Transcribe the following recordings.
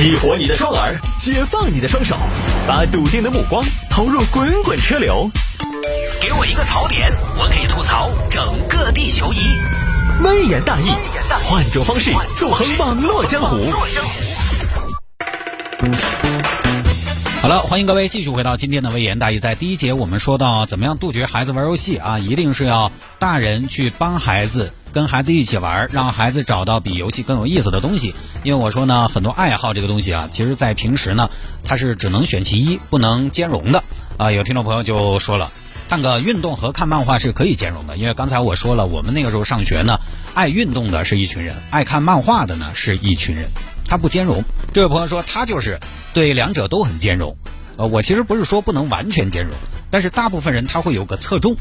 激活你的双耳，解放你的双手，把笃定的目光投入滚滚车流。给我一个槽点，我可以吐槽整个地球仪。微言大义，换种方式纵横网络江湖。好了，欢迎各位继续回到今天的微言大义。在第一节，我们说到怎么样杜绝孩子玩游戏啊，一定是要大人去帮孩子，跟孩子一起玩，让孩子找到比游戏更有意思的东西。因为我说呢，很多爱好这个东西啊，其实在平时呢，它是只能选其一，不能兼容的啊。有听众朋友就说了，看个运动和看漫画是可以兼容的，因为刚才我说了，我们那个时候上学呢，爱运动的是一群人，爱看漫画的呢是一群人。它不兼容。这位朋友说他就是对两者都很兼容。呃，我其实不是说不能完全兼容，但是大部分人他会有个侧重。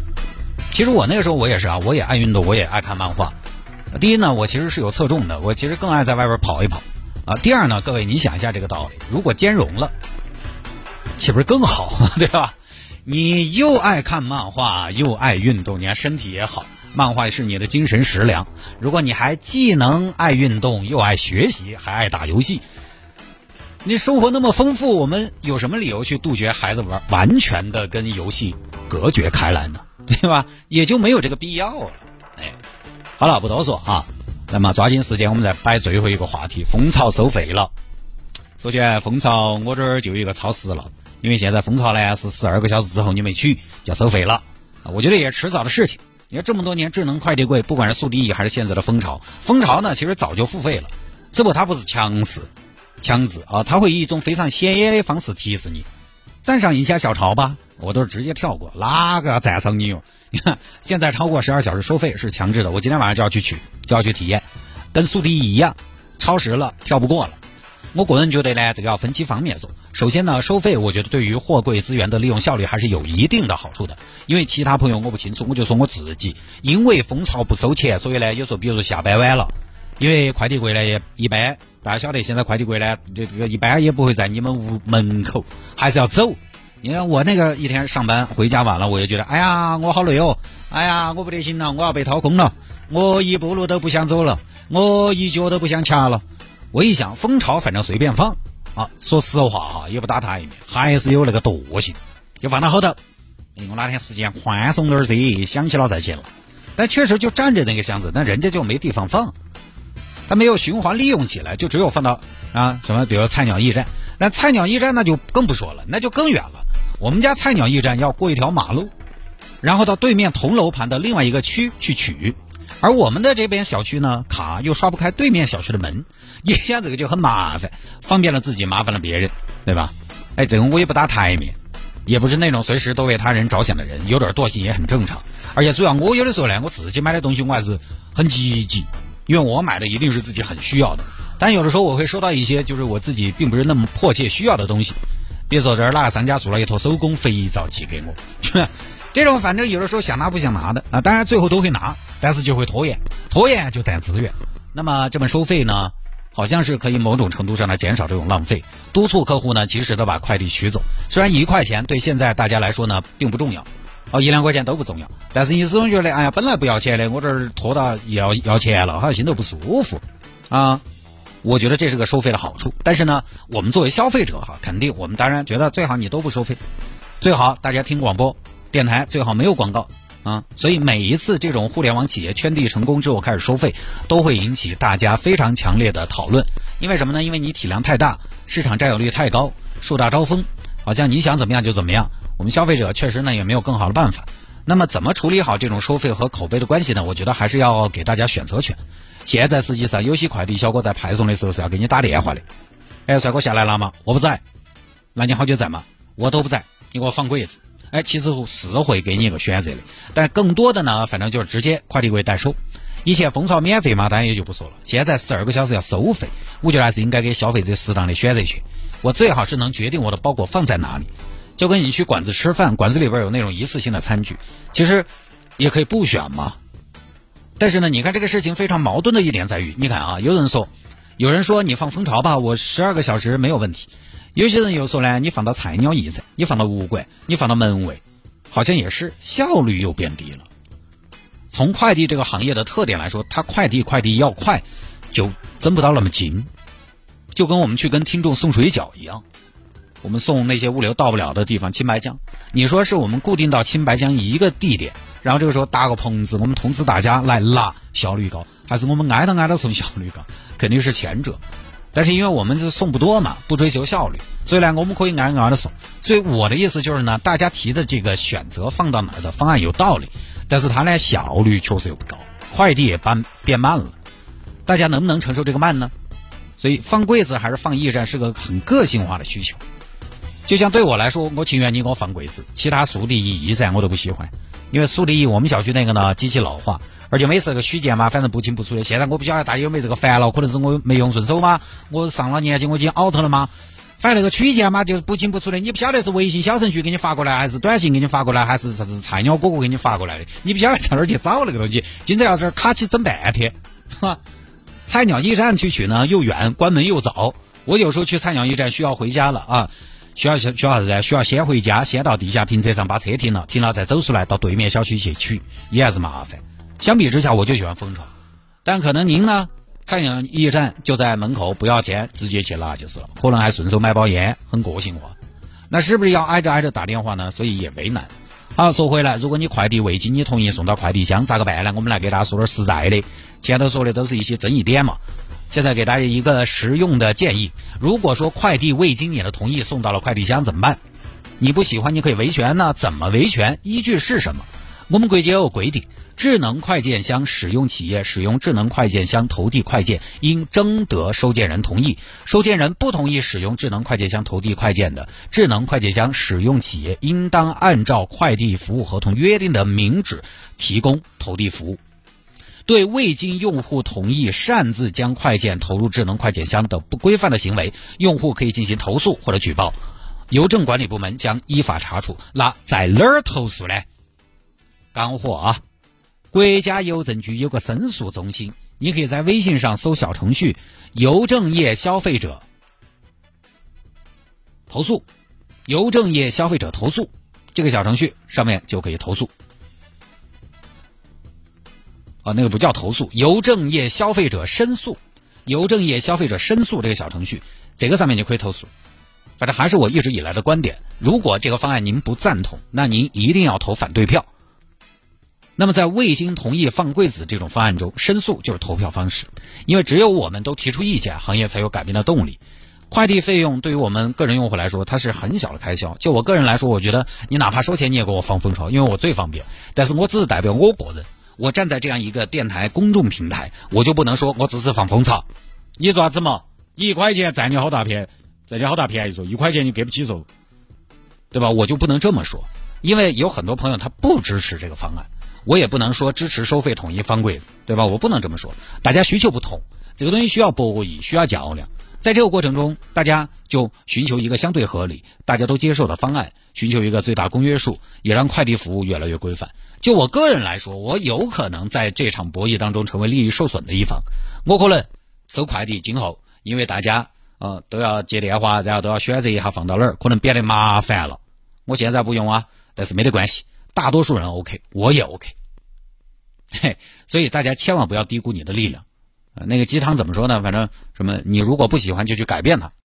其实我那个时候我也是啊，我也爱运动，我也爱看漫画。第一呢，我其实是有侧重的，我其实更爱在外边跑一跑啊。第二呢，各位你想一下这个道理，如果兼容了，岂不是更好，对吧？你又爱看漫画，又爱运动，你看身体也好。漫画是你的精神食粮。如果你还既能爱运动，又爱学习，还爱打游戏，你生活那么丰富，我们有什么理由去杜绝孩子玩完全的跟游戏隔绝开来呢？对吧？也就没有这个必要了。哎，好了，不多说啊。那么抓紧时间，我们再摆最后一个话题：蜂巢收费了。首先，蜂巢我这儿就有一个超时了，因为现在蜂巢呢是十二个小时之后你没取就要收费了。我觉得也迟早的事情。你看这么多年智能快递柜，不管是速递还是现在的蜂巢，蜂巢呢其实早就付费了，只不过它不是强势、强制啊，它会以一种非常显眼的方式提示你，赞赏一下小超吧，我都是直接跳过，哪个要赞赏你哟？你看现在超过十二小时收费是强制的，我今天晚上就要去取，就要去体验，跟速递一样，超时了跳不过了。我个人觉得呢，这个要分几方面说。首先呢，收费我觉得对于货柜资源的利用效率还是有一定的好处的。因为其他朋友我不清楚，我就说我自己，因为蜂巢不收钱，所以呢，有时候比如说下班晚了，因为快递柜呢也一般，大家晓得现在快递柜呢，这这个一般也不会在你们屋门口，还是要走。你看我那个一天上班回家晚了，我也觉得，哎呀，我好累哦，哎呀，我不得行了，我要被掏空了，我一步路都不想走了，我一脚都不想掐了。我一想，蜂巢反正随便放啊，说实话哈，也不打台面，还是有那个惰性，就放到后头。我哪天时间宽松点噻，想起了再去了。但确实就占着那个箱子，但人家就没地方放，他没有循环利用起来，就只有放到啊什么，比如菜鸟驿站。那菜鸟驿站那就更不说了，那就更远了。我们家菜鸟驿站要过一条马路，然后到对面同楼盘的另外一个区去取。而我们的这边小区呢，卡又刷不开对面小区的门，一下这个就很麻烦，方便了自己，麻烦了别人，对吧？哎，这个我也不打台面，也不是那种随时都为他人着想的人，有点惰性也很正常。而且主要我有的时候呢，我自己买的东西我还是很积极，因为我买的一定是自己很需要的。但有的时候我会收到一些就是我自己并不是那么迫切需要的东西，比如说这儿哪个商家做了一坨手工肥皂寄给我，这种反正有的时候想拿不想拿的啊，当然最后都会拿。但是就会拖延，拖延就占资源。那么这么收费呢，好像是可以某种程度上来减少这种浪费，督促客户呢及时的把快递取走。虽然一块钱对现在大家来说呢并不重要，哦一两块钱都不重要，但是你始终觉得哎呀本来不要钱的，我这儿拖到要要钱了，好像心头不舒服啊。我觉得这是个收费的好处。但是呢，我们作为消费者哈，肯定我们当然觉得最好你都不收费，最好大家听广播电台最好没有广告。啊，所以每一次这种互联网企业圈地成功之后开始收费，都会引起大家非常强烈的讨论。因为什么呢？因为你体量太大，市场占有率太高，树大招风，好像你想怎么样就怎么样。我们消费者确实呢也没有更好的办法。那么怎么处理好这种收费和口碑的关系呢？我觉得还是要给大家选择权。现在实际上有些快递小哥在派送的时候是要给你打电话的。哎，帅哥下来了吗？我不在。那你好久在吗？我都不在。你给我放柜子。哎，其实是会给你一个选择的，但是更多的呢，反正就是直接快递柜代收。以前蜂巢免费嘛，当然也就不说了。现在十二个小时要收费，我觉得还是应该给消费者适当的选择权。我最好是能决定我的包裹放在哪里，就跟你去馆子吃饭，馆子里边有那种一次性的餐具，其实也可以不选嘛。但是呢，你看这个事情非常矛盾的一点在于，你看啊，有人说，有人说你放蜂巢吧，我十二个小时没有问题。有些人又说呢，你放到菜鸟驿站，你放到物管，你放到门卫，好像也是效率又变低了。从快递这个行业的特点来说，它快递快递要快，就增不到那么紧。就跟我们去跟听众送水饺一样，我们送那些物流到不了的地方，青白江。你说是我们固定到青白江一个地点，然后这个时候搭个棚子，我们通知大家来拿，效率高，还是我们挨着挨着送效率高？肯定是前者。但是因为我们是送不多嘛，不追求效率，所以呢，我们可以挨挨着送。所以我的意思就是呢，大家提的这个选择放到哪儿的方案有道理，但是它呢效率确实又不高，快递也搬变慢了。大家能不能承受这个慢呢？所以放柜子还是放驿站是个很个性化的需求。就像对我来说，我情愿你给我放柜子，其他速递驿站我都不喜欢，因为苏黎我们小区那个呢机器老化。而且每次个取件嘛，反正不清不楚的。现在我不晓得大家有没有这个烦恼，可能是我没用顺手吗？我上了年纪，我已经 out 了吗？反正那个取件嘛，就是不清不楚的。你不晓得是微信小程序给你发过来，还是短信给你发过来，还是啥子菜鸟哥哥给你发过来的？你不晓得在哪儿去找那个东西，今天要是卡起整半天，哈。菜鸟驿站去取呢，又远，关门又早。我有时候去菜鸟驿站需要回家了啊，需要需要啥子？需要先回家，先到地下停车场把车停了，停了再走出来到对面小区去取，也还是麻烦。相比之下，我就喜欢蜂巢，但可能您呢，菜鸟驿站就在门口，不要钱，直接去拿就是了，可能还顺手买包烟，很个性化。那是不是要挨着挨着打电话呢？所以也为难。好，说回来，如果你快递未经你同意送到快递箱，咋个办呢？我们来给大家说点实在的。前头说的都是一些争议点嘛，现在给大家一个实用的建议：如果说快递未经你的同意送到了快递箱，怎么办？你不喜欢，你可以维权呢？怎么维权？依据是什么？我们国家有规定，智能快件箱使用企业使用智能快件箱投递快件，应征得收件人同意。收件人不同意使用智能快件箱投递快件的，智能快件箱使用企业应当按照快递服务合同约定的明址提供投递服务。对未经用户同意擅自将快件投入智能快件箱等不规范的行为，用户可以进行投诉或者举报，邮政管理部门将依法查处。那在哪儿投诉呢？干货啊！国家邮政局有个申诉中心，你可以在微信上搜小程序“邮政业消费者投诉”，邮政业消费者投诉这个小程序上面就可以投诉。啊，那个不叫投诉，邮政业消费者申诉，邮政业消费者申诉这个小程序，这个上面就可以投诉。反正还是我一直以来的观点，如果这个方案您不赞同，那您一定要投反对票。那么，在未经同意放柜子这种方案中，申诉就是投票方式，因为只有我们都提出意见，行业才有改变的动力。快递费用对于我们个人用户来说，它是很小的开销。就我个人来说，我觉得你哪怕收钱，你也给我放蜂巢，因为我最方便。但是我只是代表我个人，我站在这样一个电台公众平台，我就不能说我只是放蜂巢。你做啥子嘛？一块钱占你好大便，占你好大便宜说，一块钱你给不起说，对吧？我就不能这么说，因为有很多朋友他不支持这个方案。我也不能说支持收费统一方柜，对吧？我不能这么说。大家需求不同，这个东西需要博弈，需要较量。在这个过程中，大家就寻求一个相对合理、大家都接受的方案，寻求一个最大公约数，也让快递服务越来越规范。就我个人来说，我有可能在这场博弈当中成为利益受损的一方。我可能收快递，今后因为大家呃都要接电话，然后都要选择一下放到哪儿，可能变得麻烦了。我现在不用啊，但是没得关系。大多数人 OK，我也 OK，嘿，所以大家千万不要低估你的力量。那个鸡汤怎么说呢？反正什么，你如果不喜欢，就去改变它。